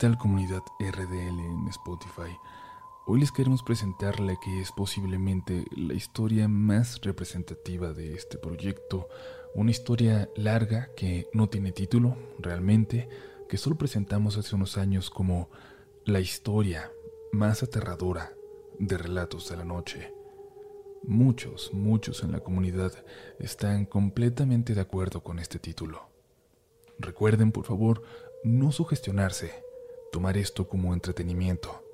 tal comunidad RDL en Spotify? Hoy les queremos presentar la que es posiblemente la historia más representativa de este proyecto, una historia larga que no tiene título realmente, que solo presentamos hace unos años como la historia más aterradora de Relatos de la Noche. Muchos, muchos en la comunidad están completamente de acuerdo con este título. Recuerden, por favor, no sugestionarse, tomar esto como entretenimiento.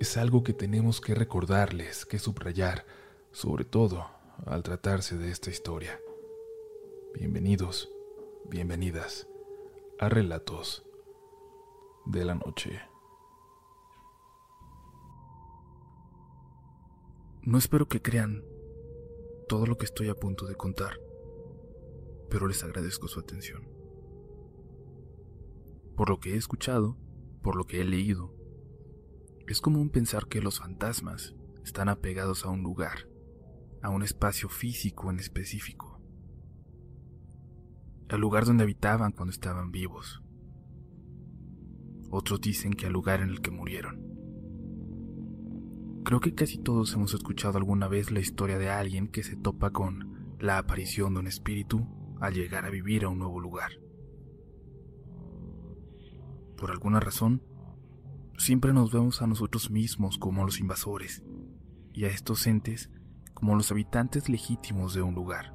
Es algo que tenemos que recordarles, que subrayar, sobre todo al tratarse de esta historia. Bienvenidos, bienvenidas a Relatos de la Noche. No espero que crean todo lo que estoy a punto de contar, pero les agradezco su atención. Por lo que he escuchado, por lo que he leído, es común pensar que los fantasmas están apegados a un lugar, a un espacio físico en específico, al lugar donde habitaban cuando estaban vivos. Otros dicen que al lugar en el que murieron. Creo que casi todos hemos escuchado alguna vez la historia de alguien que se topa con la aparición de un espíritu al llegar a vivir a un nuevo lugar por alguna razón, siempre nos vemos a nosotros mismos como los invasores y a estos entes como los habitantes legítimos de un lugar.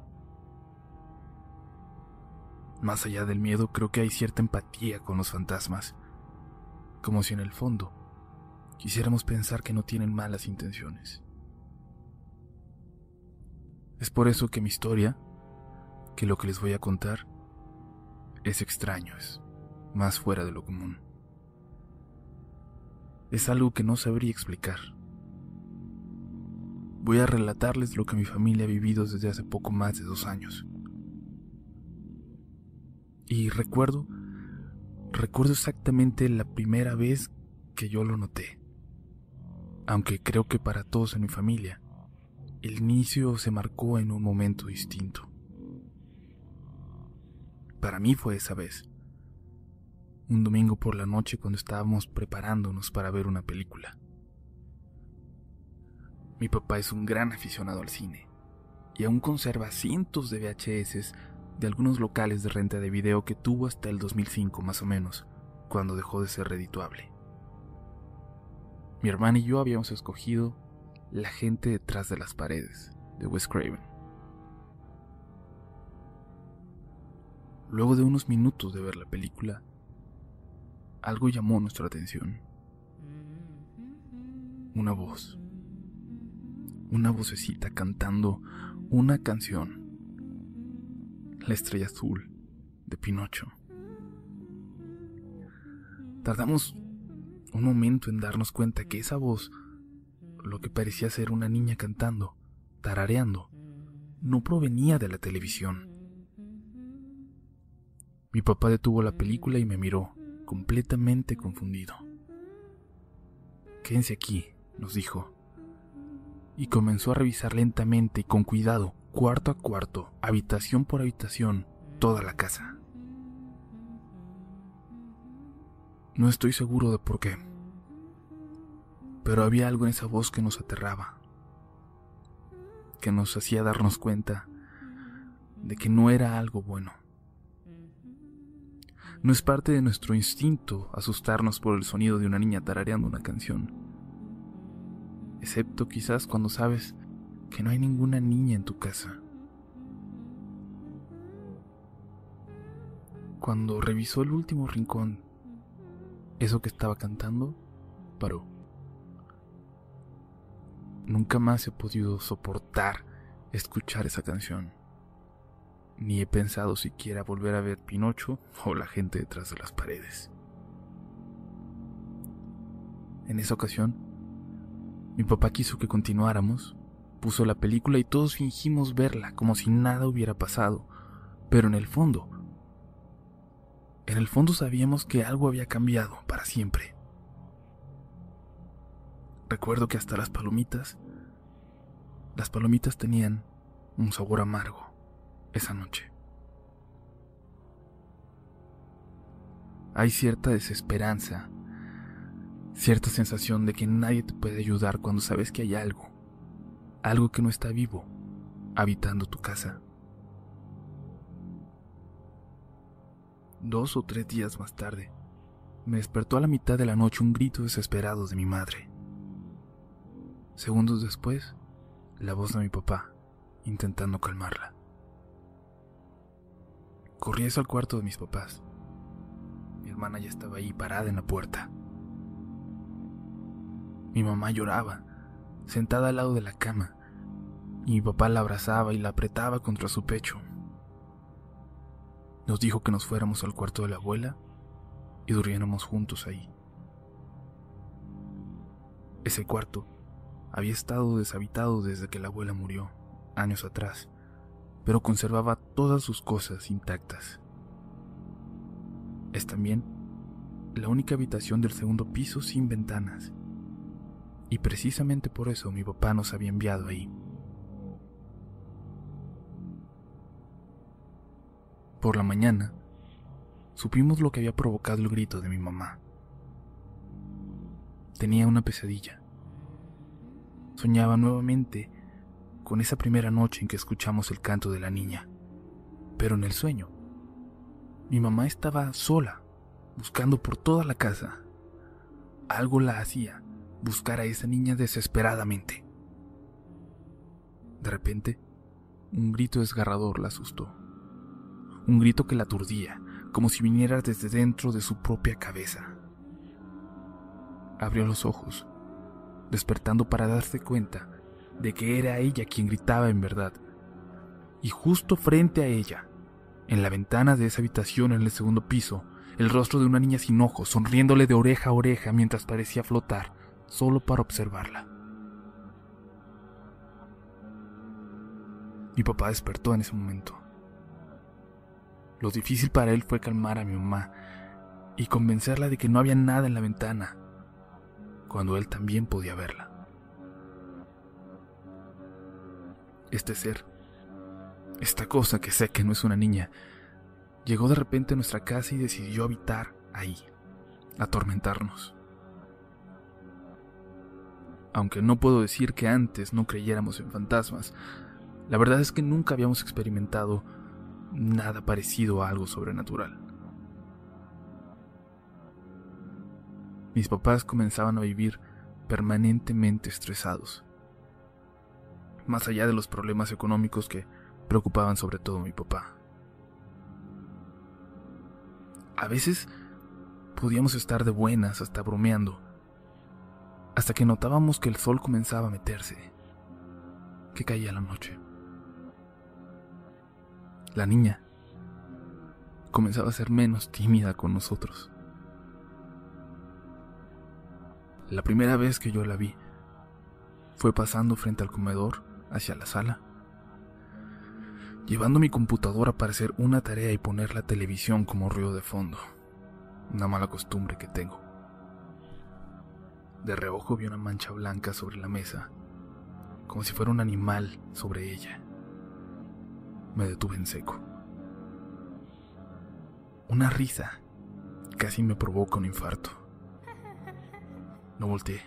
Más allá del miedo, creo que hay cierta empatía con los fantasmas, como si en el fondo quisiéramos pensar que no tienen malas intenciones. Es por eso que mi historia, que lo que les voy a contar, es extraño, más fuera de lo común. Es algo que no sabría explicar. Voy a relatarles lo que mi familia ha vivido desde hace poco más de dos años. Y recuerdo, recuerdo exactamente la primera vez que yo lo noté. Aunque creo que para todos en mi familia, el inicio se marcó en un momento distinto. Para mí fue esa vez un domingo por la noche cuando estábamos preparándonos para ver una película. Mi papá es un gran aficionado al cine y aún conserva cientos de VHS de algunos locales de renta de video que tuvo hasta el 2005 más o menos, cuando dejó de ser redituable. Mi hermana y yo habíamos escogido La gente detrás de las paredes, de Wes Craven. Luego de unos minutos de ver la película, algo llamó nuestra atención. Una voz. Una vocecita cantando una canción. La estrella azul de Pinocho. Tardamos un momento en darnos cuenta que esa voz, lo que parecía ser una niña cantando, tarareando, no provenía de la televisión. Mi papá detuvo la película y me miró completamente confundido. Quédense aquí, nos dijo, y comenzó a revisar lentamente y con cuidado, cuarto a cuarto, habitación por habitación, toda la casa. No estoy seguro de por qué, pero había algo en esa voz que nos aterraba, que nos hacía darnos cuenta de que no era algo bueno. No es parte de nuestro instinto asustarnos por el sonido de una niña tarareando una canción. Excepto quizás cuando sabes que no hay ninguna niña en tu casa. Cuando revisó el último rincón, eso que estaba cantando paró. Nunca más he podido soportar escuchar esa canción ni he pensado siquiera volver a ver Pinocho o la gente detrás de las paredes. En esa ocasión, mi papá quiso que continuáramos, puso la película y todos fingimos verla como si nada hubiera pasado, pero en el fondo, en el fondo sabíamos que algo había cambiado para siempre. Recuerdo que hasta las palomitas, las palomitas tenían un sabor amargo esa noche. Hay cierta desesperanza Cierta sensación de que nadie te puede ayudar cuando sabes que hay algo, algo que no está vivo, habitando tu casa. Dos o tres días más tarde, me despertó a la mitad de la noche un grito desesperado de mi madre. Segundos después, la voz de mi papá, intentando calmarla. Corrí al cuarto de mis papás. Mi hermana ya estaba ahí parada en la puerta. Mi mamá lloraba, sentada al lado de la cama, y mi papá la abrazaba y la apretaba contra su pecho. Nos dijo que nos fuéramos al cuarto de la abuela y durmiéramos juntos ahí. Ese cuarto había estado deshabitado desde que la abuela murió, años atrás, pero conservaba todas sus cosas intactas. Es también la única habitación del segundo piso sin ventanas, y precisamente por eso mi papá nos había enviado ahí. Por la mañana, supimos lo que había provocado el grito de mi mamá. Tenía una pesadilla. Soñaba nuevamente con esa primera noche en que escuchamos el canto de la niña. Pero en el sueño, mi mamá estaba sola, buscando por toda la casa. Algo la hacía buscar a esa niña desesperadamente. De repente, un grito desgarrador la asustó. Un grito que la aturdía, como si viniera desde dentro de su propia cabeza. Abrió los ojos, despertando para darse cuenta de que era ella quien gritaba en verdad. Y justo frente a ella, en la ventana de esa habitación en el segundo piso, el rostro de una niña sin ojos, sonriéndole de oreja a oreja mientras parecía flotar, solo para observarla. Mi papá despertó en ese momento. Lo difícil para él fue calmar a mi mamá y convencerla de que no había nada en la ventana, cuando él también podía verla. Este ser, esta cosa que sé que no es una niña, llegó de repente a nuestra casa y decidió habitar ahí, atormentarnos. Aunque no puedo decir que antes no creyéramos en fantasmas, la verdad es que nunca habíamos experimentado nada parecido a algo sobrenatural. Mis papás comenzaban a vivir permanentemente estresados, más allá de los problemas económicos que preocupaban sobre todo a mi papá. A veces podíamos estar de buenas hasta bromeando, hasta que notábamos que el sol comenzaba a meterse, que caía la noche. La niña comenzaba a ser menos tímida con nosotros. La primera vez que yo la vi fue pasando frente al comedor hacia la sala, llevando mi computadora para hacer una tarea y poner la televisión como ruido de fondo, una mala costumbre que tengo. De reojo vi una mancha blanca sobre la mesa, como si fuera un animal sobre ella me detuve en seco. Una risa casi me provoca un infarto. No volteé.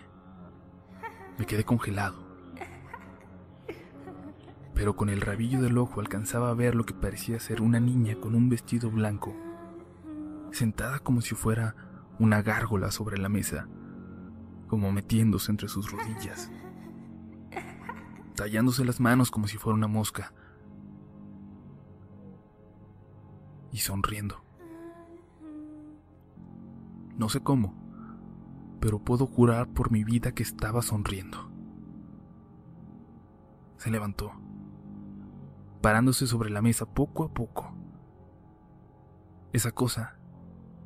Me quedé congelado. Pero con el rabillo del ojo alcanzaba a ver lo que parecía ser una niña con un vestido blanco, sentada como si fuera una gárgola sobre la mesa, como metiéndose entre sus rodillas, tallándose las manos como si fuera una mosca y sonriendo. No sé cómo, pero puedo jurar por mi vida que estaba sonriendo. Se levantó, parándose sobre la mesa poco a poco. Esa cosa,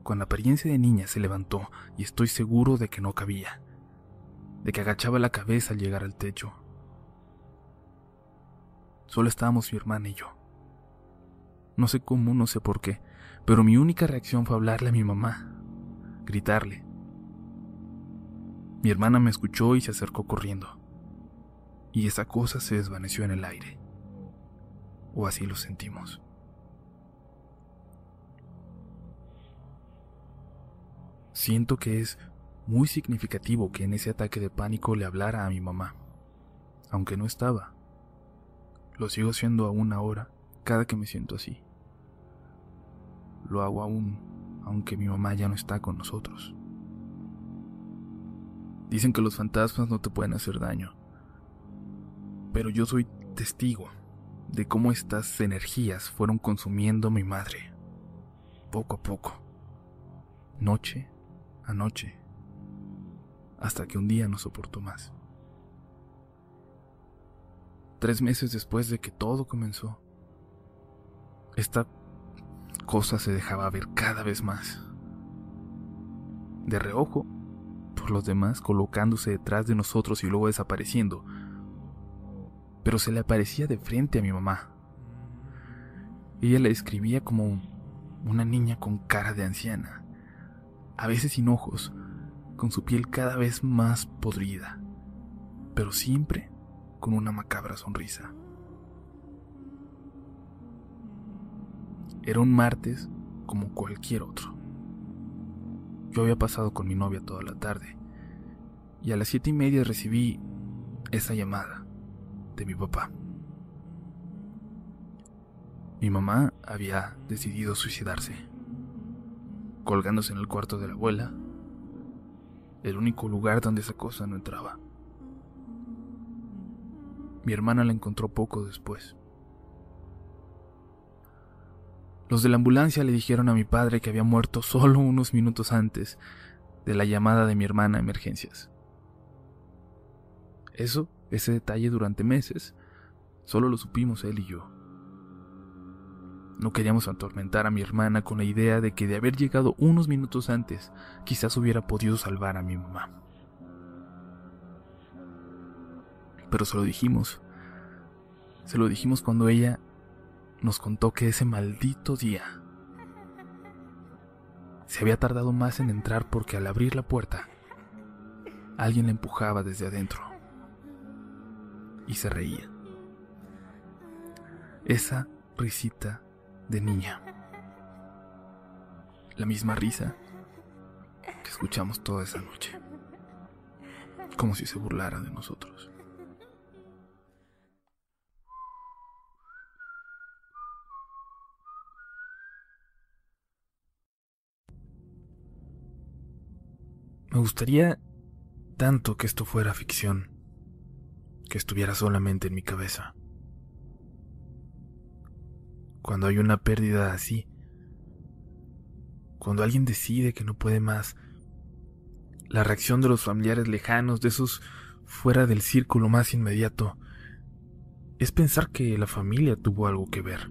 con apariencia de niña, se levantó y estoy seguro de que no cabía, de que agachaba la cabeza al llegar al techo. Solo estábamos mi hermana y yo. No sé cómo, no sé por qué, pero mi única reacción fue hablarle a mi mamá, gritarle. Mi hermana me escuchó y se acercó corriendo. Y esa cosa se desvaneció en el aire. O así lo sentimos. Siento que es muy significativo que en ese ataque de pánico le hablara a mi mamá, aunque no estaba. Lo sigo haciendo aún ahora, cada que me siento así. Lo hago aún, aunque mi mamá ya no está con nosotros. Dicen que los fantasmas no te pueden hacer daño, pero yo soy testigo de cómo estas energías fueron consumiendo a mi madre, poco a poco, noche a noche, hasta que un día no soportó más. Tres meses después de que todo comenzó, esta cosa se dejaba ver cada vez más. De reojo, por los demás colocándose detrás de nosotros y luego desapareciendo, pero se le aparecía de frente a mi mamá. Ella la describía como una niña con cara de anciana, a veces sin ojos, con su piel cada vez más podrida, pero siempre con una macabra sonrisa. Era un martes como cualquier otro. Yo había pasado con mi novia toda la tarde y a las siete y media recibí esa llamada mi papá. Mi mamá había decidido suicidarse, colgándose en el cuarto de la abuela, el único lugar donde esa cosa no entraba. Mi hermana la encontró poco después. Los de la ambulancia le dijeron a mi padre que había muerto solo unos minutos antes de la llamada de mi hermana a emergencias. Eso ese detalle durante meses. Solo lo supimos él y yo. No queríamos atormentar a mi hermana con la idea de que de haber llegado unos minutos antes, quizás hubiera podido salvar a mi mamá. Pero se lo dijimos. Se lo dijimos cuando ella nos contó que ese maldito día se había tardado más en entrar porque al abrir la puerta, alguien la empujaba desde adentro y se reía. Esa risita de niña. La misma risa que escuchamos toda esa noche. Como si se burlara de nosotros. Me gustaría tanto que esto fuera ficción que estuviera solamente en mi cabeza. Cuando hay una pérdida así, cuando alguien decide que no puede más, la reacción de los familiares lejanos, de esos fuera del círculo más inmediato, es pensar que la familia tuvo algo que ver,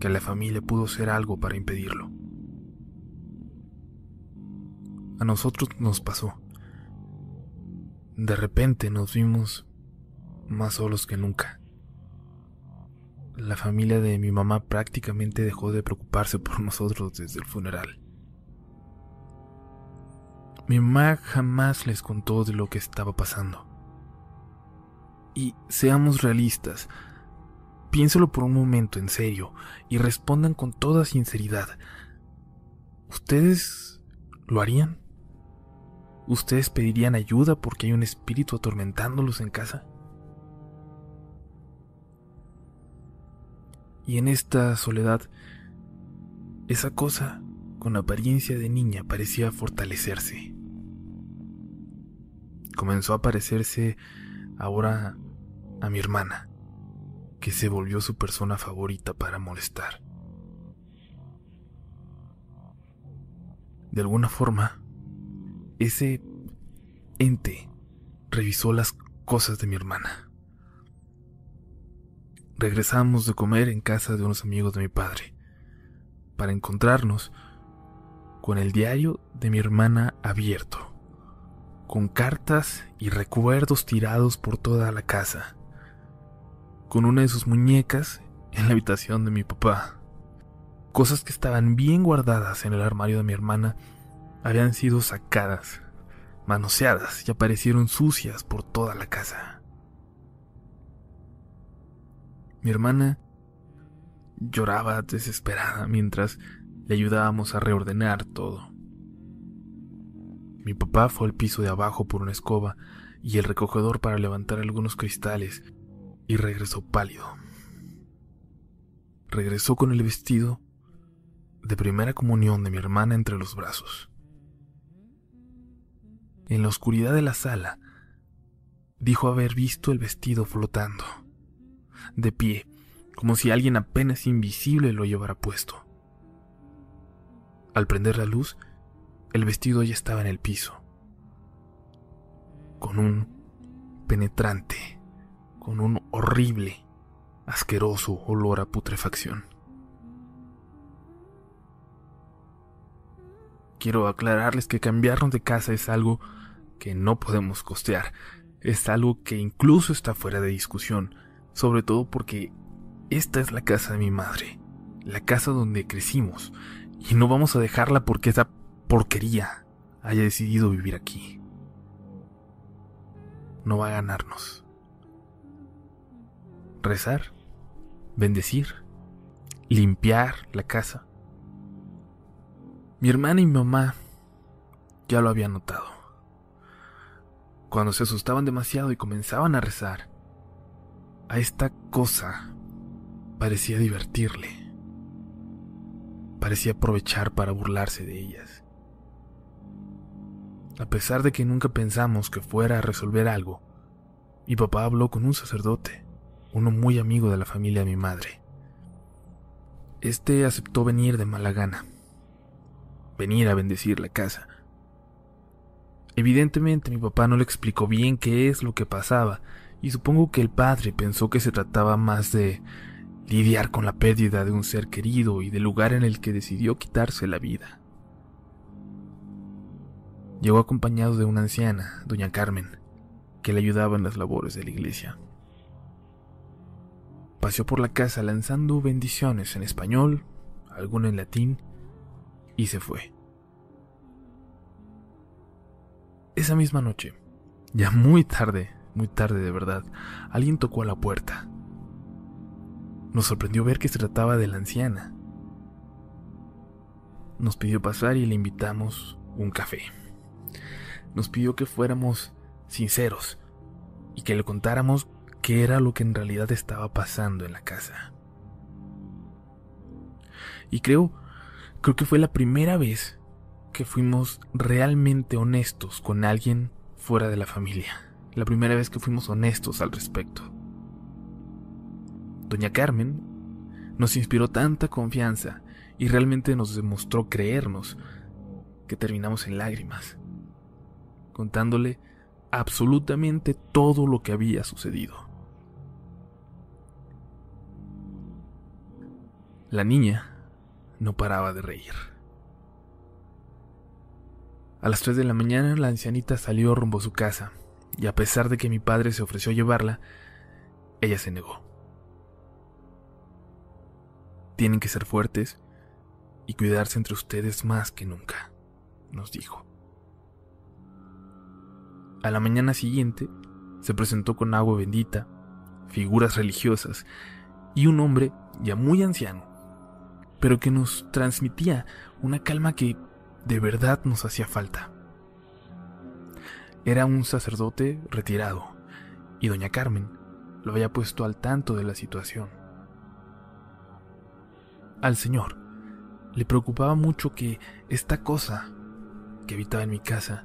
que la familia pudo ser algo para impedirlo. A nosotros nos pasó. De repente nos vimos más solos que nunca. La familia de mi mamá prácticamente dejó de preocuparse por nosotros desde el funeral. Mi mamá jamás les contó de lo que estaba pasando. Y seamos realistas, piénselo por un momento en serio y respondan con toda sinceridad. ¿Ustedes lo harían? ¿Ustedes pedirían ayuda porque hay un espíritu atormentándolos en casa? Y en esta soledad, esa cosa con apariencia de niña parecía fortalecerse. Comenzó a parecerse ahora a mi hermana, que se volvió su persona favorita para molestar. De alguna forma, ese ente revisó las cosas de mi hermana. Regresamos de comer en casa de unos amigos de mi padre, para encontrarnos con el diario de mi hermana abierto, con cartas y recuerdos tirados por toda la casa, con una de sus muñecas en la habitación de mi papá, cosas que estaban bien guardadas en el armario de mi hermana habían sido sacadas, manoseadas y aparecieron sucias por toda la casa. Mi hermana lloraba desesperada mientras le ayudábamos a reordenar todo. Mi papá fue al piso de abajo por una escoba y el recogedor para levantar algunos cristales y regresó pálido. Regresó con el vestido de primera comunión de mi hermana entre los brazos. En la oscuridad de la sala, dijo haber visto el vestido flotando, de pie, como si alguien apenas invisible lo llevara puesto. Al prender la luz, el vestido ya estaba en el piso, con un penetrante, con un horrible, asqueroso olor a putrefacción. Quiero aclararles que cambiarnos de casa es algo que no podemos costear, es algo que incluso está fuera de discusión, sobre todo porque esta es la casa de mi madre, la casa donde crecimos, y no vamos a dejarla porque esa porquería haya decidido vivir aquí. No va a ganarnos. Rezar, bendecir, limpiar la casa. Mi hermana y mi mamá ya lo habían notado. Cuando se asustaban demasiado y comenzaban a rezar, a esta cosa parecía divertirle parecía aprovechar para burlarse de ellas. A pesar de que nunca pensamos que fuera a resolver algo, mi papá habló con un sacerdote, uno muy amigo de la familia de mi madre. Este aceptó venir de mala gana, venir a bendecir la casa. Evidentemente mi papá no le explicó bien qué es lo que pasaba, y supongo que el padre pensó que se trataba más de lidiar con la pérdida de un ser querido y del lugar en el que decidió quitarse la vida. Llegó acompañado de una anciana, doña Carmen, que le ayudaba en las labores de la iglesia. Paseó por la casa lanzando bendiciones en español, alguna en latín, y se fue. Esa misma noche, ya muy tarde, muy tarde de verdad, alguien tocó a la puerta. Nos sorprendió ver que se trataba de la anciana. Nos pidió pasar y le invitamos un café. Nos pidió que fuéramos sinceros y que le contáramos qué era lo que en realidad estaba pasando en la casa. Y creo, creo que fue la primera vez que fuimos realmente honestos con alguien fuera de la familia. La primera vez que fuimos honestos al respecto. Doña Carmen nos inspiró tanta confianza y realmente nos demostró creernos que terminamos en lágrimas, contándole absolutamente todo lo que había sucedido. La niña no paraba de reír. A las 3 de la mañana la ancianita salió rumbo a su casa, y a pesar de que mi padre se ofreció a llevarla, ella se negó. Tienen que ser fuertes y cuidarse entre ustedes más que nunca, nos dijo. A la mañana siguiente se presentó con agua bendita, figuras religiosas y un hombre ya muy anciano, pero que nos transmitía una calma que de verdad nos hacía falta. Era un sacerdote retirado y doña Carmen lo había puesto al tanto de la situación. Al Señor le preocupaba mucho que esta cosa que habitaba en mi casa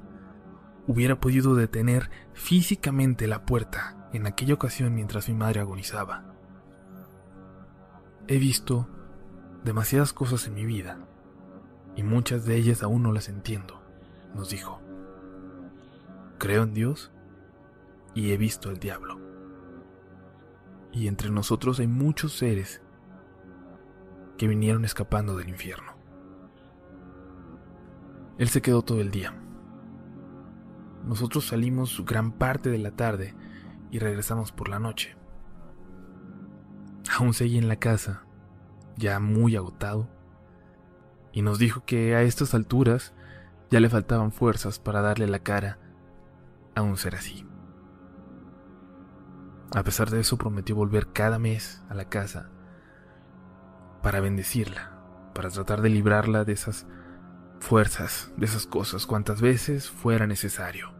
hubiera podido detener físicamente la puerta en aquella ocasión mientras mi madre agonizaba. He visto demasiadas cosas en mi vida y muchas de ellas aún no las entiendo, nos dijo. Creo en Dios y he visto al diablo. Y entre nosotros hay muchos seres que vinieron escapando del infierno. Él se quedó todo el día. Nosotros salimos gran parte de la tarde y regresamos por la noche. Aún seguía en la casa, ya muy agotado, y nos dijo que a estas alturas ya le faltaban fuerzas para darle la cara a un ser así. A pesar de eso prometió volver cada mes a la casa para bendecirla, para tratar de librarla de esas fuerzas de esas cosas cuantas veces fuera necesario.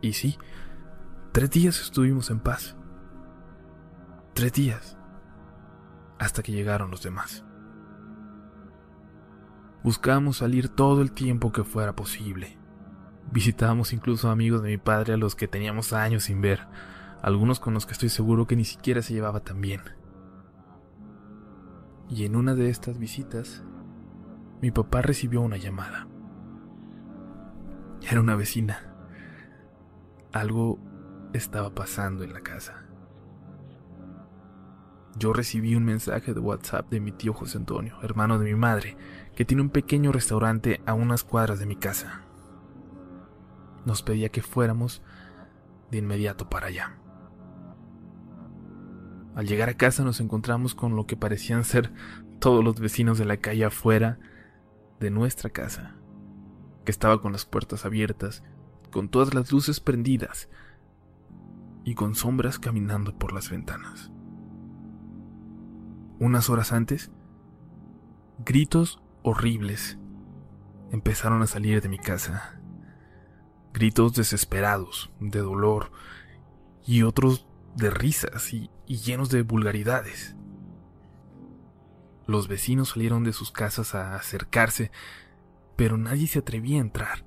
Y sí, tres días estuvimos en paz. Tres días. Hasta que llegaron los demás. Buscábamos salir todo el tiempo que fuera posible. Visitábamos incluso amigos de mi padre a los que teníamos años sin ver, algunos con los que estoy seguro que ni siquiera se llevaba tan bien. Y en una de estas visitas, mi papá recibió una llamada. Era una vecina. Algo estaba pasando en la casa. Yo recibí un mensaje de WhatsApp de mi tío José Antonio, hermano de mi madre, que tiene un pequeño restaurante a unas cuadras de mi casa. Nos pedía que fuéramos de inmediato para allá. Al llegar a casa nos encontramos con lo que parecían ser todos los vecinos de la calle afuera de nuestra casa, que estaba con las puertas abiertas, con todas las luces prendidas y con sombras caminando por las ventanas. Unas horas antes, gritos horribles empezaron a salir de mi casa. Gritos desesperados, de dolor, y otros de risas y, llenos de vulgaridades. Los vecinos salieron de sus casas a acercarse, pero nadie se atrevía a entrar.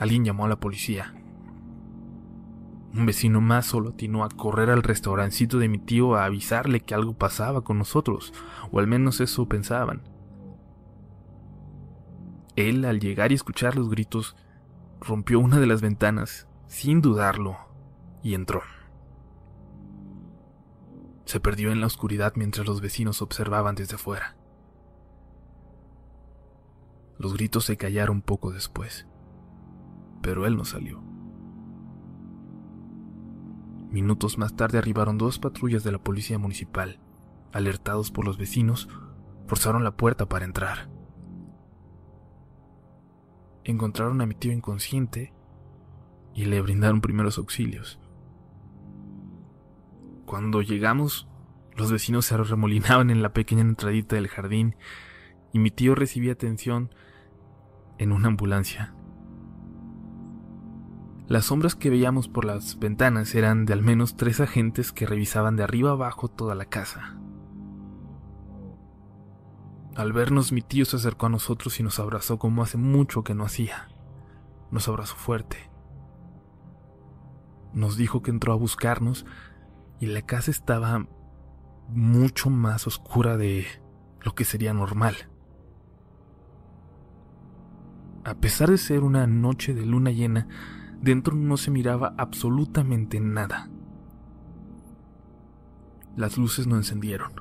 Alguien llamó a la policía. Un vecino más solo atinó a correr al restaurancito de mi tío a avisarle que algo pasaba con nosotros, o al menos eso pensaban. Él, al llegar y escuchar los gritos, rompió una de las ventanas, sin dudarlo, y entró. Se perdió en la oscuridad mientras los vecinos observaban desde afuera. Los gritos se callaron poco después, pero él no salió. Minutos más tarde arribaron dos patrullas de la policía municipal. Alertados por los vecinos, forzaron la puerta para entrar. Encontraron a mi tío inconsciente y le brindaron primeros auxilios. Cuando llegamos, los vecinos se remolinaban en la pequeña entradita del jardín y mi tío recibía atención en una ambulancia. Las sombras que veíamos por las ventanas eran de al menos tres agentes que revisaban de arriba abajo toda la casa. Al vernos mi tío se acercó a nosotros y nos abrazó como hace mucho que no hacía. Nos abrazó fuerte. Nos dijo que entró a buscarnos y la casa estaba mucho más oscura de lo que sería normal. A pesar de ser una noche de luna llena, dentro no se miraba absolutamente nada. Las luces no encendieron.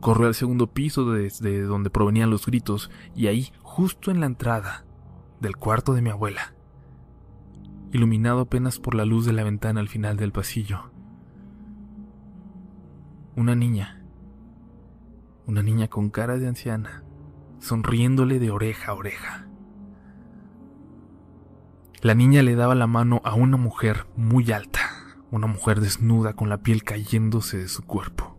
Corrió al segundo piso desde donde provenían los gritos y ahí, justo en la entrada del cuarto de mi abuela, iluminado apenas por la luz de la ventana al final del pasillo. Una niña, una niña con cara de anciana, sonriéndole de oreja a oreja. La niña le daba la mano a una mujer muy alta, una mujer desnuda con la piel cayéndose de su cuerpo.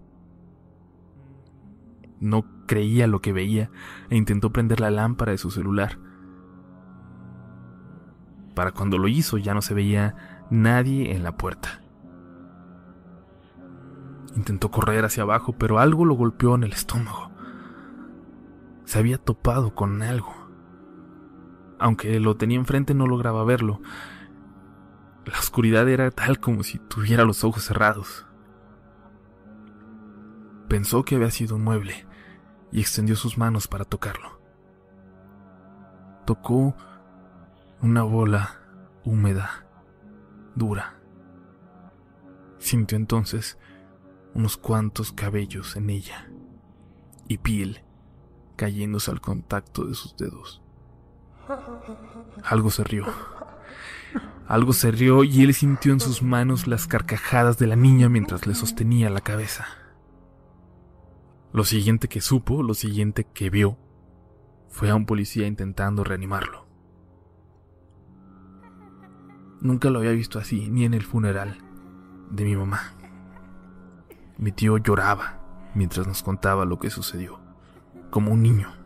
No creía lo que veía e intentó prender la lámpara de su celular, para cuando lo hizo ya no se veía nadie en la puerta. Intentó correr hacia abajo, pero algo lo golpeó en el estómago. Se había topado con algo. Aunque lo tenía enfrente no lograba verlo. La oscuridad era tal como si tuviera los ojos cerrados. Pensó que había sido un mueble y extendió sus manos para tocarlo. Tocó una bola húmeda, dura. Sintió entonces unos cuantos cabellos en ella y piel cayéndose al contacto de sus dedos. Algo se rió. Algo se rió y él sintió en sus manos las carcajadas de la niña mientras le sostenía la cabeza. Lo siguiente que supo, lo siguiente que vio, fue a un policía intentando reanimarlo. Nunca lo había visto así, ni en el funeral de mi mamá. Mi tío lloraba, mientras nos contaba lo que sucedió, como un niño.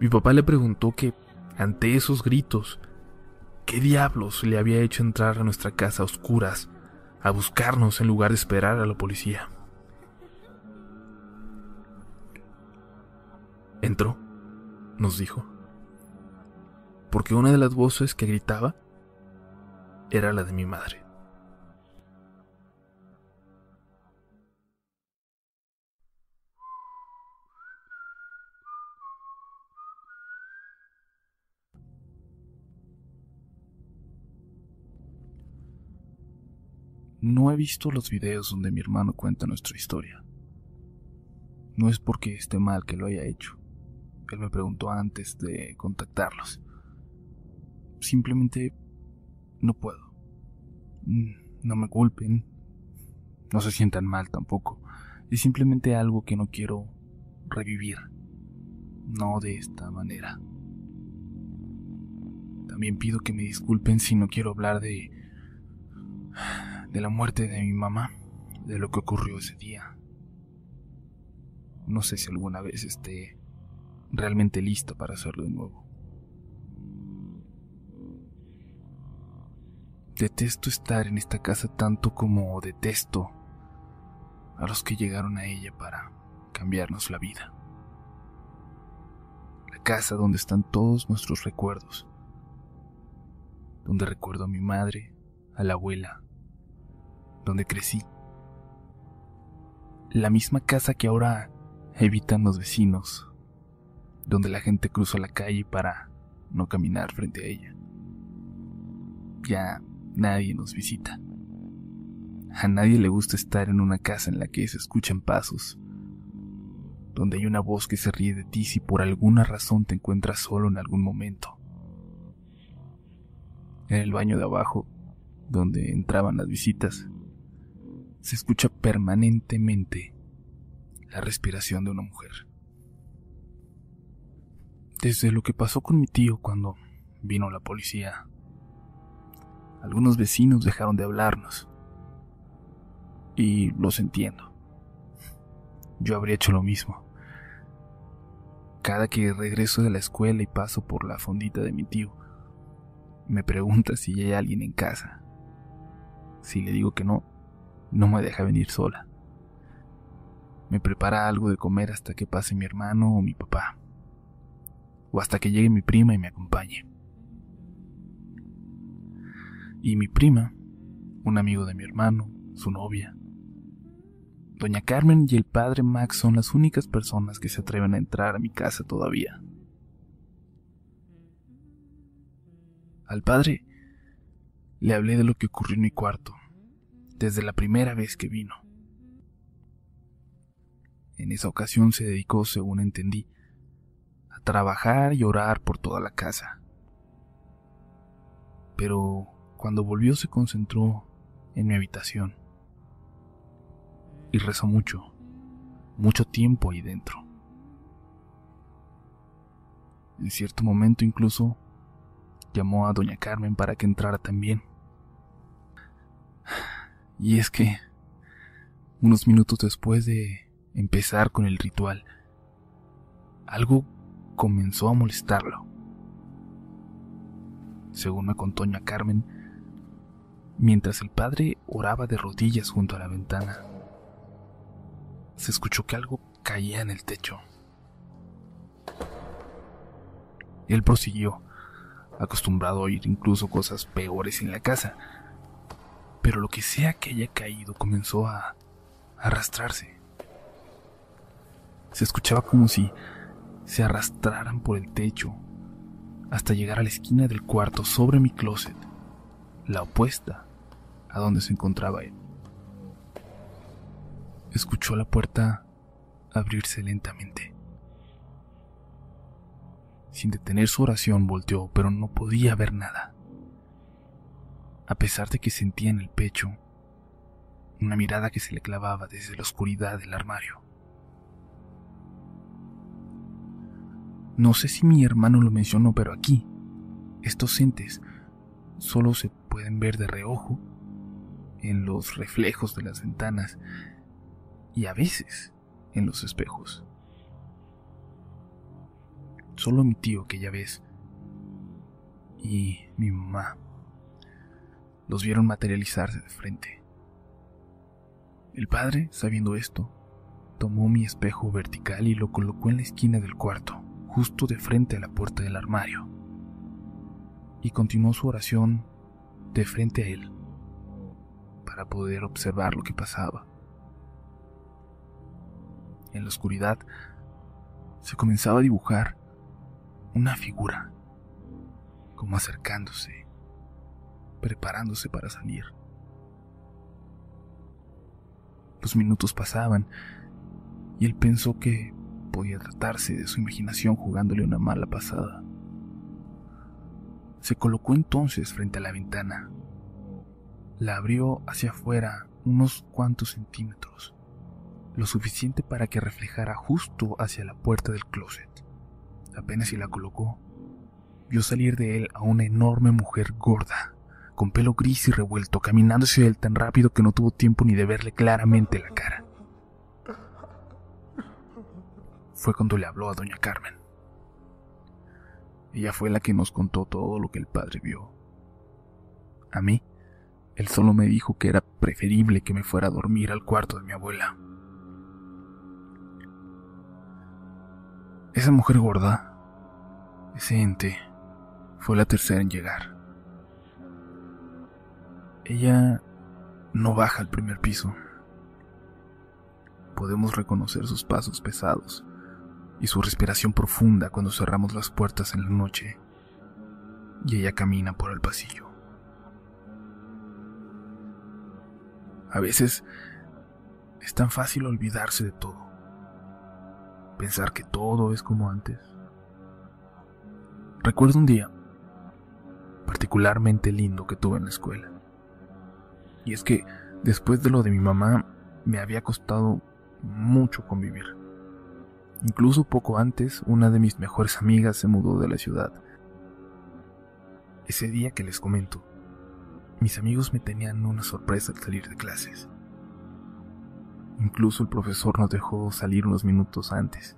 Mi papá le preguntó que, ante esos gritos, ¿qué diablos le había hecho entrar a nuestra casa a oscuras a buscarnos en lugar de esperar a la policía? Entró, nos dijo, porque una de las voces que gritaba era la de mi madre. Visto los videos donde mi hermano cuenta nuestra historia. No es porque esté mal que lo haya hecho. Él me preguntó antes de contactarlos. Simplemente no puedo. Mm, no me culpen. No se sientan mal tampoco. Es simplemente algo que no quiero revivir. No de esta manera. También pido que me disculpen si no quiero hablar de... de la muerte de mi mamá, de lo que ocurrió ese día. No sé si alguna vez esté realmente listo para hacerlo de nuevo. Detesto estar en esta casa tanto como detesto a los que llegaron a ella para cambiarnos la vida. La casa donde están todos nuestros recuerdos, donde recuerdo a mi madre, a la abuela, donde crecí. La misma casa que ahora evitan los vecinos donde la gente cruza la calle para no caminar frente a ella. Ya nadie nos visita. A nadie le gusta estar en una casa en la que se escuchan pasos, donde hay una voz que se ríe de ti si por alguna razón te encuentras solo en algún momento. En el baño de abajo, donde entraban las visitas, se escucha permanentemente la respiración de una mujer. Desde lo que pasó con mi tío cuando vino la policía, algunos vecinos dejaron de hablarnos. Y los entiendo. Yo habría hecho lo mismo. Cada que regreso de la escuela y paso por la fondita de mi tío, me pregunta si hay alguien en casa. Si le digo que no, no me deja venir sola. Me prepara algo de comer hasta que pase mi hermano o mi papá o hasta que llegue mi prima y me acompañe. Y mi prima, un amigo de mi hermano, su novia, Doña Carmen y el padre Max son las únicas personas que se atreven a entrar a mi casa todavía. Al padre le hablé de lo que ocurrió en mi cuarto, desde la primera vez que vino. En esa ocasión se dedicó, según entendí, trabajar y orar por toda la casa. Pero cuando volvió se concentró en mi habitación y rezó mucho, mucho tiempo ahí dentro. En cierto momento incluso llamó a doña Carmen para que entrara también. Y es que, unos minutos después de empezar con el ritual, algo comenzó a molestarlo. Según me contó Carmen, mientras el padre oraba de rodillas junto a la ventana, se escuchó que algo caía en el techo. Él prosiguió, acostumbrado a oír incluso cosas peores en la casa, pero lo que sea que haya caído comenzó a arrastrarse. Se escuchaba como si se arrastraran por el techo hasta llegar a la esquina del cuarto sobre mi closet, la opuesta a donde se encontraba él. Escuchó la puerta abrirse lentamente. Sin detener su oración volteó, pero no podía ver nada. A pesar de que sentía en el pecho una mirada que se le clavaba desde la oscuridad del armario. No sé si mi hermano lo mencionó, pero aquí, estos entes solo se pueden ver de reojo en los reflejos de las ventanas y a veces en los espejos. Solo mi tío aquella vez y mi mamá los vieron materializarse de frente. El padre, sabiendo esto, tomó mi espejo vertical y lo colocó en la esquina del cuarto, justo de frente a la puerta del armario, y continuó su oración de frente a él, para poder observar lo que pasaba. En la oscuridad se comenzaba a dibujar una figura, como acercándose, preparándose para salir. Los minutos pasaban y él pensó que podía tratarse de su imaginación jugándole una mala pasada. Se colocó entonces frente a la ventana. La abrió hacia afuera unos cuantos centímetros, lo suficiente para que reflejara justo hacia la puerta del closet. Apenas si la colocó, vio salir de él a una enorme mujer gorda, con pelo gris y revuelto, caminando hacia él tan rápido que no tuvo tiempo ni de verle claramente la cara. Fue cuando le habló a doña Carmen. Ella fue la que nos contó todo lo que el padre vio. A mí, él solo me dijo que era preferible que me fuera a dormir al cuarto de mi abuela. Esa mujer gorda, ese ente, fue la tercera en llegar. Ella no baja al primer piso. Podemos reconocer sus pasos pesados y su respiración profunda cuando cerramos las puertas en la noche y ella camina por el pasillo. A veces es tan fácil olvidarse de todo, pensar que todo es como antes. Recuerdo un día particularmente lindo que tuve en la escuela. Y es que después de lo de mi mamá me había costado mucho convivir. Incluso poco antes, una de mis mejores amigas se mudó de la ciudad. Ese día que les comento, mis amigos me tenían una sorpresa al salir de clases. Incluso el profesor nos dejó salir unos minutos antes.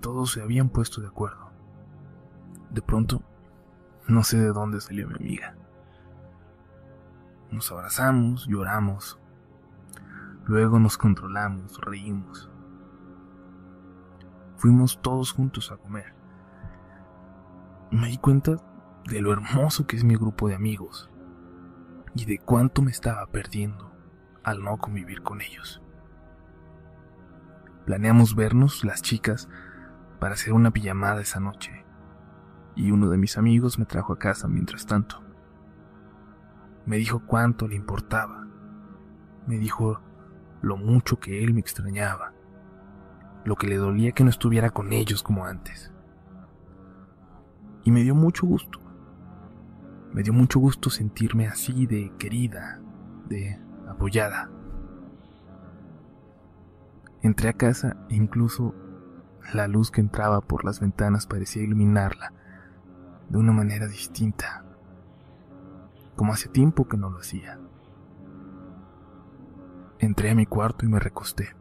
Todos se habían puesto de acuerdo. De pronto, no sé de dónde salió mi amiga. Nos abrazamos, lloramos. Luego nos controlamos, reímos. Fuimos todos juntos a comer. Me di cuenta de lo hermoso que es mi grupo de amigos y de cuánto me estaba perdiendo al no convivir con ellos. Planeamos vernos, las chicas, para hacer una pijamada esa noche, y uno de mis amigos me trajo a casa mientras tanto. Me dijo cuánto le importaba. Me dijo lo mucho que él me extrañaba. Lo que le dolía que no estuviera con ellos como antes. Y me dio mucho gusto. Me dio mucho gusto sentirme así de querida, de apoyada. Entré a casa e incluso la luz que entraba por las ventanas parecía iluminarla de una manera distinta como hace tiempo que no lo hacía. Entré a mi cuarto y me recosté.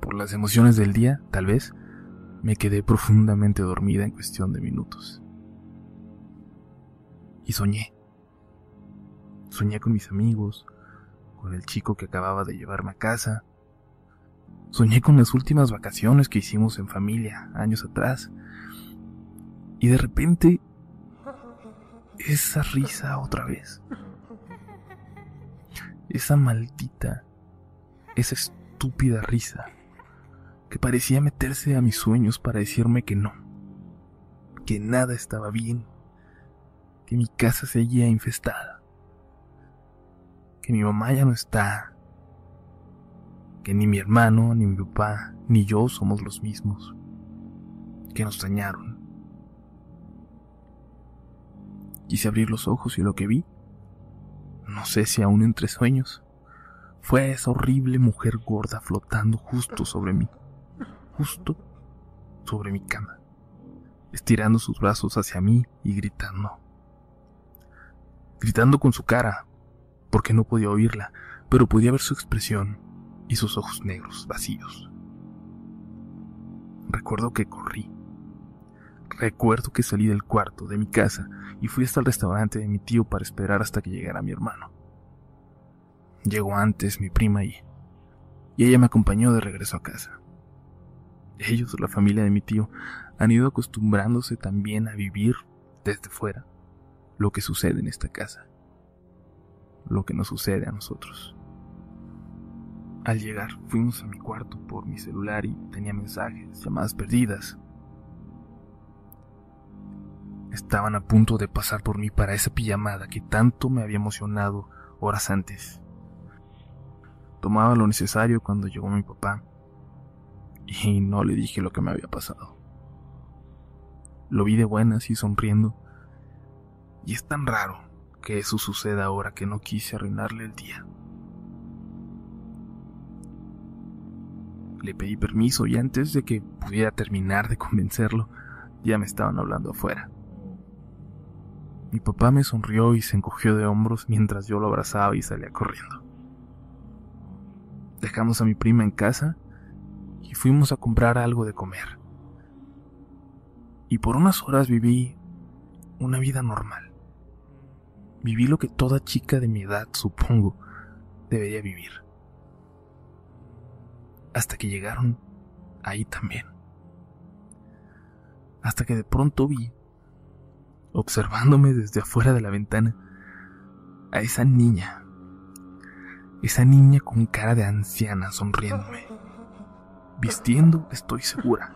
Por las emociones del día, tal vez, me quedé profundamente dormida en cuestión de minutos. Y soñé. Soñé con mis amigos, con el chico que acababa de llevarme a casa. Soñé con las últimas vacaciones que hicimos en familia años atrás. Y de repente esa risa otra vez. Esa maldita, esa estúpida risa que parecía meterse a mis sueños para decirme que no, que nada estaba bien, que mi casa seguía infestada, que mi mamá ya no está, que ni mi hermano, ni mi papá, ni yo somos los mismos, que nos dañaron Quise abrir los ojos y lo que vi, no sé si aún entre sueños, fue esa horrible mujer gorda flotando justo sobre mí, justo sobre mi cama, estirando sus brazos hacia mí y gritando. Gritando con su cara, porque no podía oírla, pero podía ver su expresión y sus ojos negros, vacíos. Recuerdo que corrí. Recuerdo que salí del cuarto de mi casa y fui hasta el restaurante de mi tío para esperar hasta que llegara mi hermano. Llegó antes mi prima y, y ella me acompañó de regreso a casa. Ellos, la familia de mi tío, han ido acostumbrándose también a vivir desde fuera lo que sucede en esta casa, lo que nos sucede a nosotros. Al llegar, fuimos a mi cuarto por mi celular y tenía mensajes, llamadas perdidas. Estaban a punto de pasar por mí para esa pijamada que tanto me había emocionado horas antes. Tomaba lo necesario cuando llegó mi papá y no le dije lo que me había pasado. Lo vi de buenas y sonriendo. Y es tan raro que eso suceda ahora que no quise arruinarle el día. Le pedí permiso y antes de que pudiera terminar de convencerlo, ya me estaban hablando afuera. Mi papá me sonrió y se encogió de hombros mientras yo lo abrazaba y salía corriendo. Dejamos a mi prima en casa y fuimos a comprar algo de comer. Y por unas horas viví una vida normal. Viví lo que toda chica de mi edad, supongo, debería vivir hasta que llegaron ahí también. Hasta que de pronto vi, observándome desde afuera de la ventana, a esa niña, esa niña con cara de anciana sonriéndome, vistiendo, estoy segura,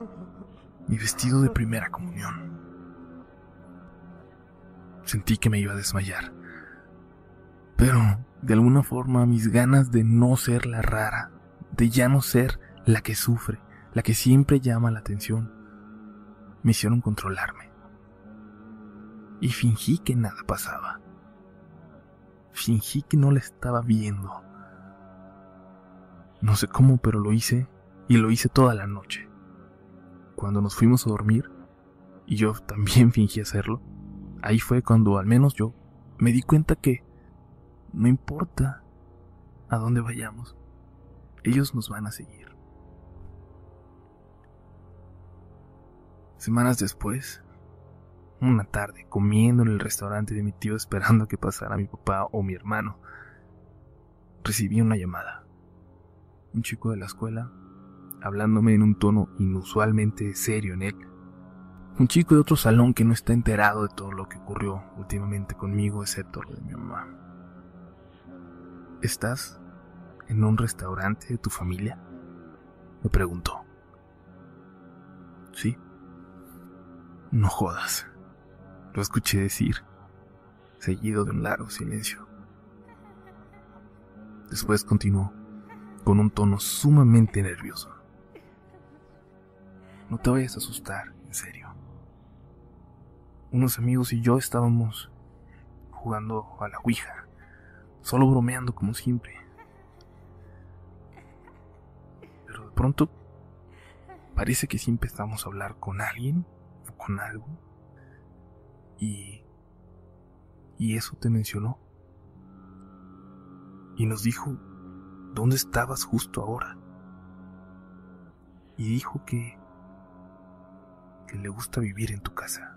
mi vestido de primera comunión. Sentí que me iba a desmayar, pero de alguna forma mis ganas de no ser la rara de ya no ser la que sufre, la que siempre llama la atención, me hicieron controlarme. Y fingí que nada pasaba. Fingí que no la estaba viendo. No sé cómo, pero lo hice y lo hice toda la noche. Cuando nos fuimos a dormir, y yo también fingí hacerlo, ahí fue cuando al menos yo me di cuenta que no importa a dónde vayamos, ellos nos van a seguir. Semanas después, una tarde, comiendo en el restaurante de mi tío esperando que pasara mi papá o mi hermano, recibí una llamada. Un chico de la escuela, hablándome en un tono inusualmente serio en él. Un chico de otro salón que no está enterado de todo lo que ocurrió últimamente conmigo, excepto lo de mi mamá. ¿Estás en un restaurante de tu familia? Me preguntó. Sí. No jodas. Lo escuché decir, seguido de un largo silencio. Después continuó, con un tono sumamente nervioso. No te vayas a asustar, en serio. Unos amigos y yo estábamos jugando a la Ouija, solo bromeando como siempre. pronto parece que sí empezamos a hablar con alguien o con algo. Y... Y eso te mencionó. Y nos dijo, ¿dónde estabas justo ahora? Y dijo que... que le gusta vivir en tu casa.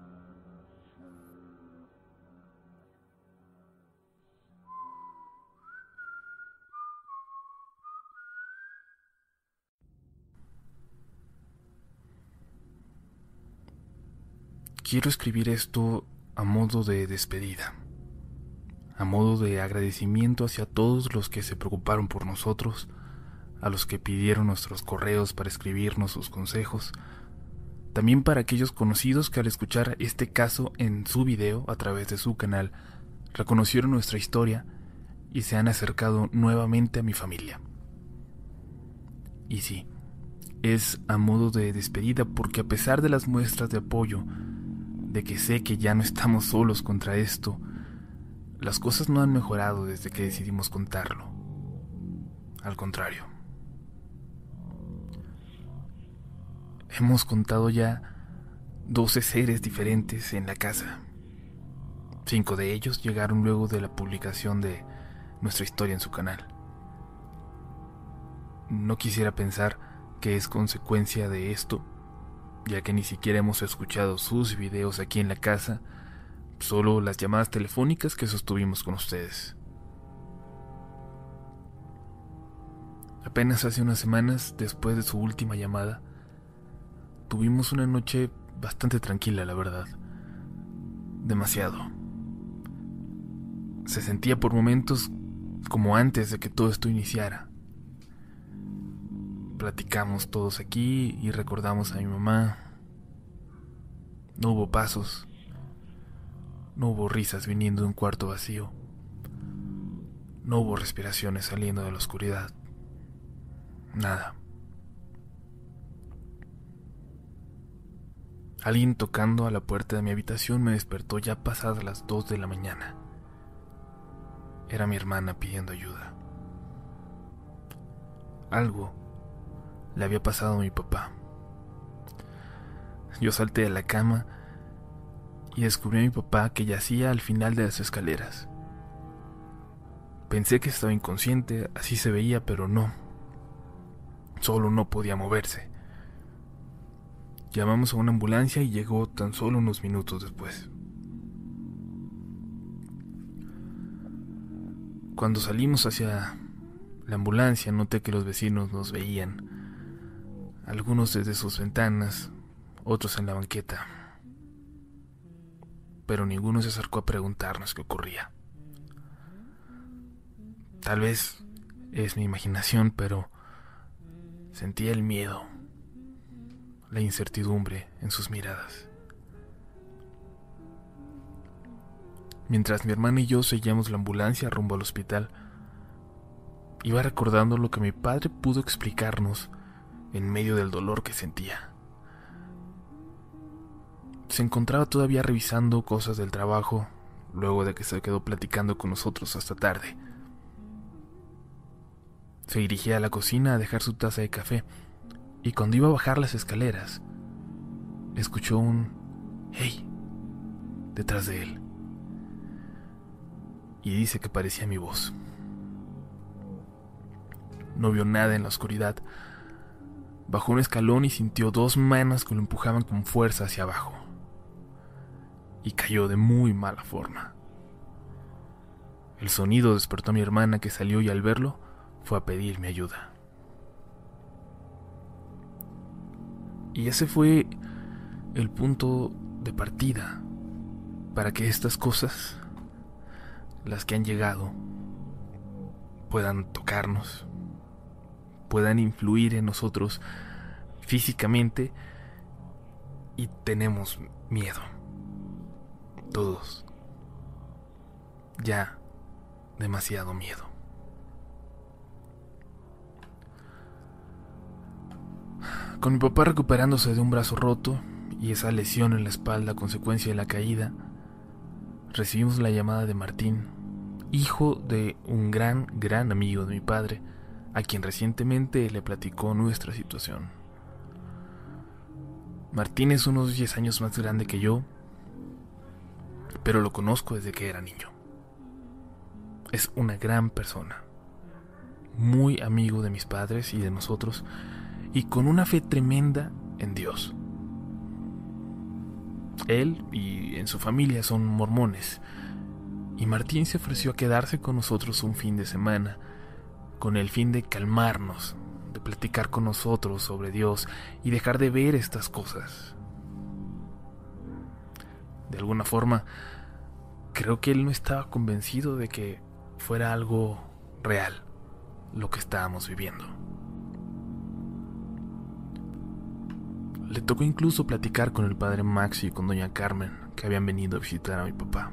Quiero escribir esto a modo de despedida, a modo de agradecimiento hacia todos los que se preocuparon por nosotros, a los que pidieron nuestros correos para escribirnos sus consejos, también para aquellos conocidos que al escuchar este caso en su video a través de su canal reconocieron nuestra historia y se han acercado nuevamente a mi familia. Y sí, es a modo de despedida porque a pesar de las muestras de apoyo de que sé que ya no estamos solos contra esto, las cosas no han mejorado desde que decidimos contarlo. Al contrario. Hemos contado ya 12 seres diferentes en la casa. Cinco de ellos llegaron luego de la publicación de nuestra historia en su canal. no quisiera pensar que es consecuencia de esto, ya que ni siquiera hemos escuchado sus videos aquí en la casa, solo las llamadas telefónicas que sostuvimos con ustedes. Apenas hace unas semanas, después de su última llamada, tuvimos una noche bastante tranquila, la verdad. Demasiado. Se sentía por momentos como antes de que todo esto iniciara. Platicamos todos aquí y recordamos a mi mamá. No hubo pasos. No hubo risas viniendo de un cuarto vacío. No hubo respiraciones saliendo de la oscuridad. Nada. Alguien tocando a la puerta de mi habitación me despertó ya pasadas las dos de la mañana. Era mi hermana pidiendo ayuda. Algo le había pasado a mi papá. Yo salté de la cama y descubrí a mi papá que yacía al final de las escaleras. Pensé que estaba inconsciente, así se veía, pero no. Solo no podía moverse. Llamamos a una ambulancia y llegó tan solo unos minutos después. Cuando salimos hacia la ambulancia noté que los vecinos nos veían, algunos desde sus ventanas, otros en la banqueta, pero ninguno se acercó a preguntarnos qué ocurría. Tal vez es mi imaginación, pero sentía el miedo, la incertidumbre en sus miradas. Mientras mi hermana y yo seguíamos la ambulancia rumbo al hospital, iba recordando lo que mi padre pudo explicarnos en medio del dolor que sentía. Se encontraba todavía revisando cosas del trabajo, luego de que se quedó platicando con nosotros hasta tarde. Se dirigía a la cocina a dejar su taza de café, y cuando iba a bajar las escaleras, escuchó un hey detrás de él y dice que parecía mi voz. No vio nada en la oscuridad. Bajó un escalón y sintió dos manos que lo empujaban con fuerza hacia abajo. Y cayó de muy mala forma. El sonido despertó a mi hermana que salió y al verlo fue a pedirme ayuda. Y ese fue el punto de partida para que estas cosas las que han llegado, puedan tocarnos, puedan influir en nosotros físicamente y tenemos miedo. Todos. Ya demasiado miedo. Con mi papá recuperándose de un brazo roto y esa lesión en la espalda a consecuencia de la caída, recibimos la llamada de Martín, hijo de un gran, gran amigo de mi padre, a quien recientemente le platicó nuestra situación. Martín es unos 10 años más grande que yo, pero lo conozco desde que era niño. Es una gran persona, muy amigo de mis padres y de nosotros, y con una fe tremenda en Dios. Él y en su familia son mormones, y Martín se ofreció a quedarse con nosotros un fin de semana, con el fin de calmarnos, de platicar con nosotros sobre Dios y dejar de ver estas cosas. De alguna forma, creo que él no estaba convencido de que fuera algo real lo que estábamos viviendo. Le tocó incluso platicar con el padre Max y con doña Carmen, que habían venido a visitar a mi papá.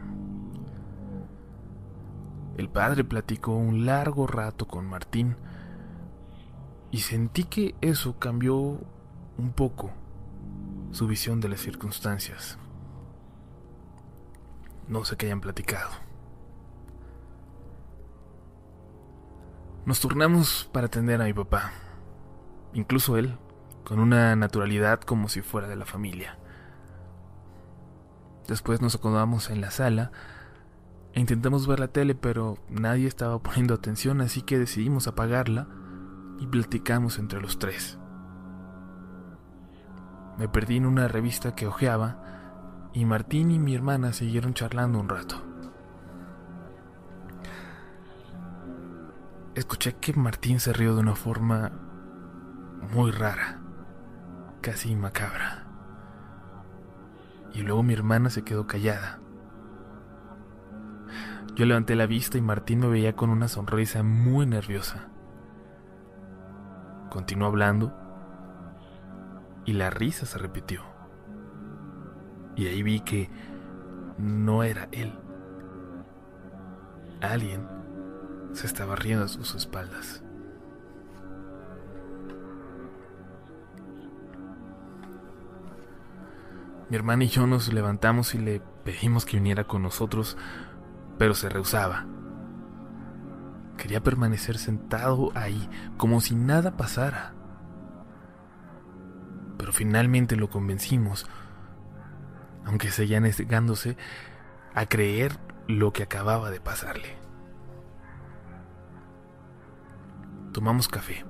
El padre platicó un largo rato con Martín y sentí que eso cambió un poco su visión de las circunstancias. No sé qué hayan platicado. Nos turnamos para atender a mi papá, incluso él, con una naturalidad como si fuera de la familia. Después nos acomodamos en la sala intentamos ver la tele, pero nadie estaba poniendo atención, así que decidimos apagarla y platicamos entre los tres. Me perdí en una revista que hojeaba y Martín y mi hermana siguieron charlando un rato. Escuché que Martín se rió de una forma muy rara, casi macabra. Y luego mi hermana se quedó callada. Yo levanté la vista y Martín me veía con una sonrisa muy nerviosa. Continuó hablando y la risa se repitió. Y ahí vi que no era él. Alguien se estaba riendo a sus espaldas. Mi hermana y yo nos levantamos y le pedimos que viniera con nosotros, pero se rehusaba. Quería permanecer sentado ahí, como si nada pasara. Pero finalmente lo convencimos, aunque seguía negándose a creer lo que acababa de pasarle. Tomamos café.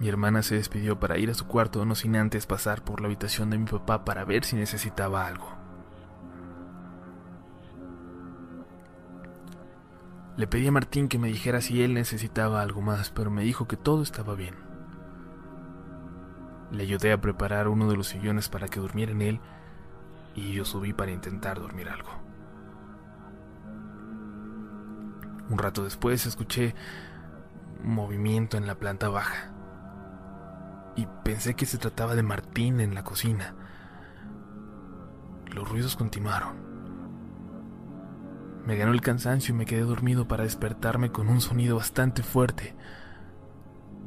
Mi hermana se despidió para ir a su cuarto, no sin antes pasar por la habitación de mi papá para ver si necesitaba algo. Le pedí a Martín que me dijera si él necesitaba algo más, pero me dijo que todo estaba bien. Le ayudé a preparar uno de los sillones para que durmiera en él y yo subí para intentar dormir algo. Un rato después escuché movimiento en la planta baja y pensé que se trataba de Martín en la cocina. Los ruidos continuaron. Me ganó el cansancio y me quedé dormido para despertarme con un sonido bastante fuerte.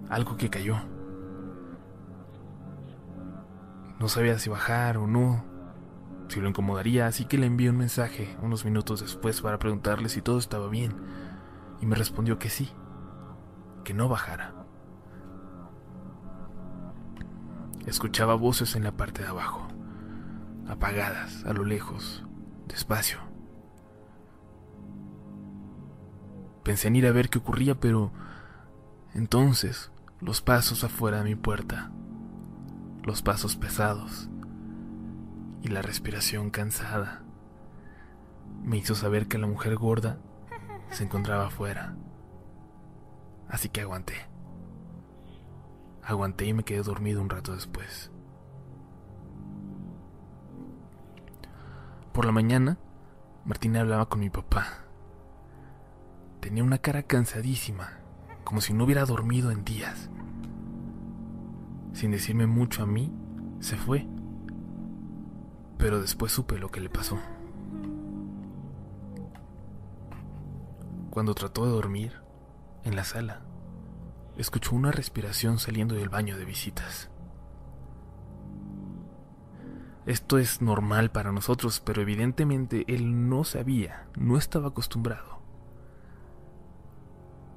Algo que cayó. No sabía si bajar o no, si lo incomodaría, así que le envié un mensaje unos minutos después para preguntarle si todo estaba bien y me respondió que sí, que no bajara. Escuchaba voces en la parte de abajo, apagadas a lo lejos, despacio. Pensé en ir a ver qué ocurría, pero entonces los pasos afuera de mi puerta, los pasos pesados y la respiración cansada me hizo saber que la mujer gorda se encontraba afuera. Así que aguanté. Aguanté y me quedé dormido un rato después. Por la mañana, Martina hablaba con mi papá. Tenía una cara cansadísima, como si no hubiera dormido en días. Sin decirme mucho a mí, se fue. Pero después supe lo que le pasó. Cuando trató de dormir, en la sala, escuchó una respiración saliendo del baño de visitas. Esto es normal para nosotros, pero evidentemente él no sabía, no estaba acostumbrado.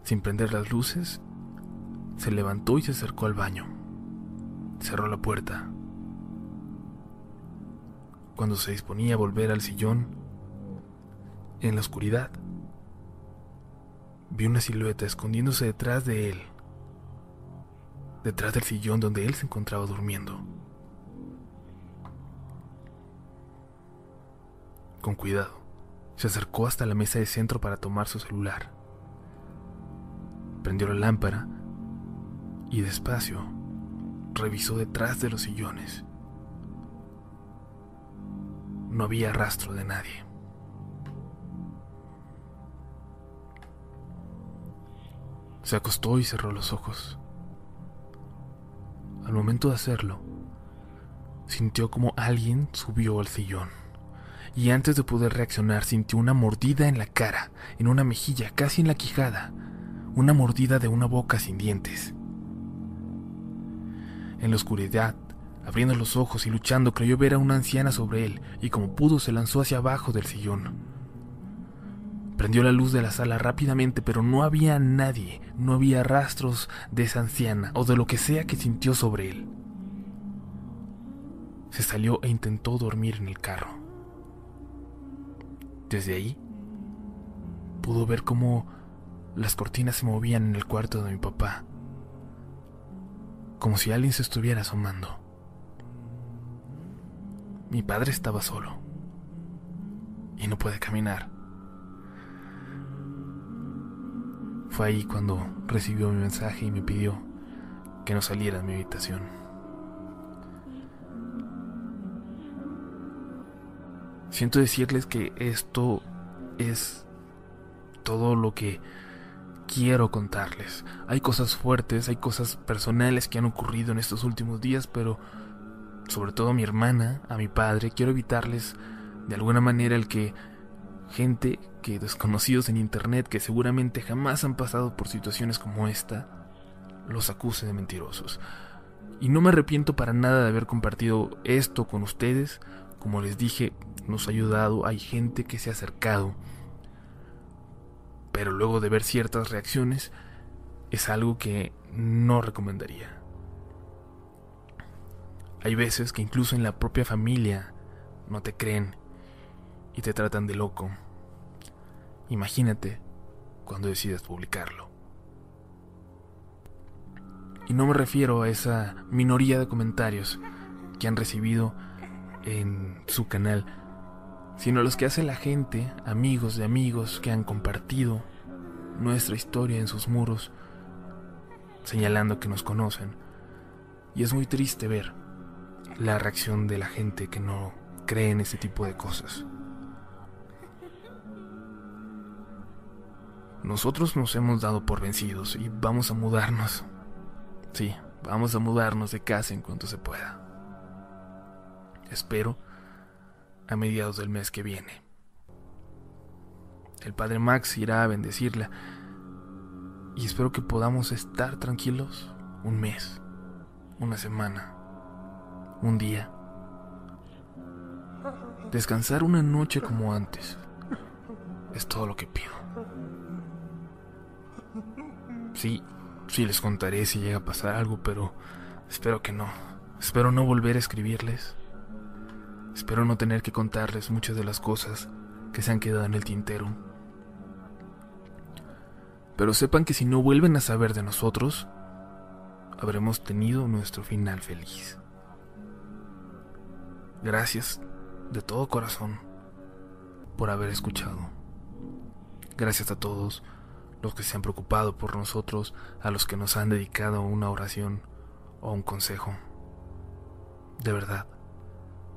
Sin prender las luces, se levantó y se acercó al baño. Cerró la puerta. Cuando se disponía a volver al sillón, en la oscuridad, vi una silueta escondiéndose detrás de él, detrás del sillón donde él se encontraba durmiendo. Con cuidado, se acercó hasta la mesa de centro para tomar su celular. Prendió la lámpara y despacio revisó detrás de los sillones. No había rastro de nadie. Se acostó y cerró los ojos. Al momento de hacerlo, sintió como alguien subió al sillón. Y antes de poder reaccionar, sintió una mordida en la cara, en una mejilla, casi en la quijada. Una mordida de una boca sin dientes. En la oscuridad, abriendo los ojos y luchando, creyó ver a una anciana sobre él, y como pudo se lanzó hacia abajo del sillón. Prendió la luz de la sala rápidamente, pero no había nadie, no había rastros de esa anciana o de lo que sea que sintió sobre él. Se salió e intentó dormir en el carro. Desde ahí, pudo ver cómo las cortinas se movían en el cuarto de mi papá, como si alguien se estuviera asomando. Mi padre estaba solo y no puede caminar. Fue ahí cuando recibió mi mensaje y me pidió que no saliera de mi habitación. Siento decirles que esto es todo lo que quiero contarles. Hay cosas fuertes, hay cosas personales que han ocurrido en estos últimos días, pero sobre todo a mi hermana, a mi padre, quiero evitarles de alguna manera el que gente que desconocidos en internet que seguramente jamás han pasado por situaciones como esta los acuse de mentirosos. Y no me arrepiento para nada de haber compartido esto con ustedes. Como les dije, nos ha ayudado, hay gente que se ha acercado. Pero luego de ver ciertas reacciones, es algo que no recomendaría. Hay veces que incluso en la propia familia no te creen y te tratan de loco. Imagínate cuando decidas publicarlo. Y no me refiero a esa minoría de comentarios que han recibido en su canal, sino los que hace la gente, amigos de amigos que han compartido nuestra historia en sus muros, señalando que nos conocen. Y es muy triste ver la reacción de la gente que no cree en ese tipo de cosas. Nosotros nos hemos dado por vencidos y vamos a mudarnos. Sí, vamos a mudarnos de casa en cuanto se pueda. Espero a mediados del mes que viene. El padre Max irá a bendecirla y espero que podamos estar tranquilos un mes, una semana, un día. Descansar una noche como antes. Es todo lo que pido. Sí, sí les contaré si llega a pasar algo, pero espero que no. Espero no volver a escribirles. Espero no tener que contarles muchas de las cosas que se han quedado en el tintero. Pero sepan que si no vuelven a saber de nosotros, habremos tenido nuestro final feliz. Gracias de todo corazón por haber escuchado. Gracias a todos los que se han preocupado por nosotros, a los que nos han dedicado una oración o un consejo. De verdad,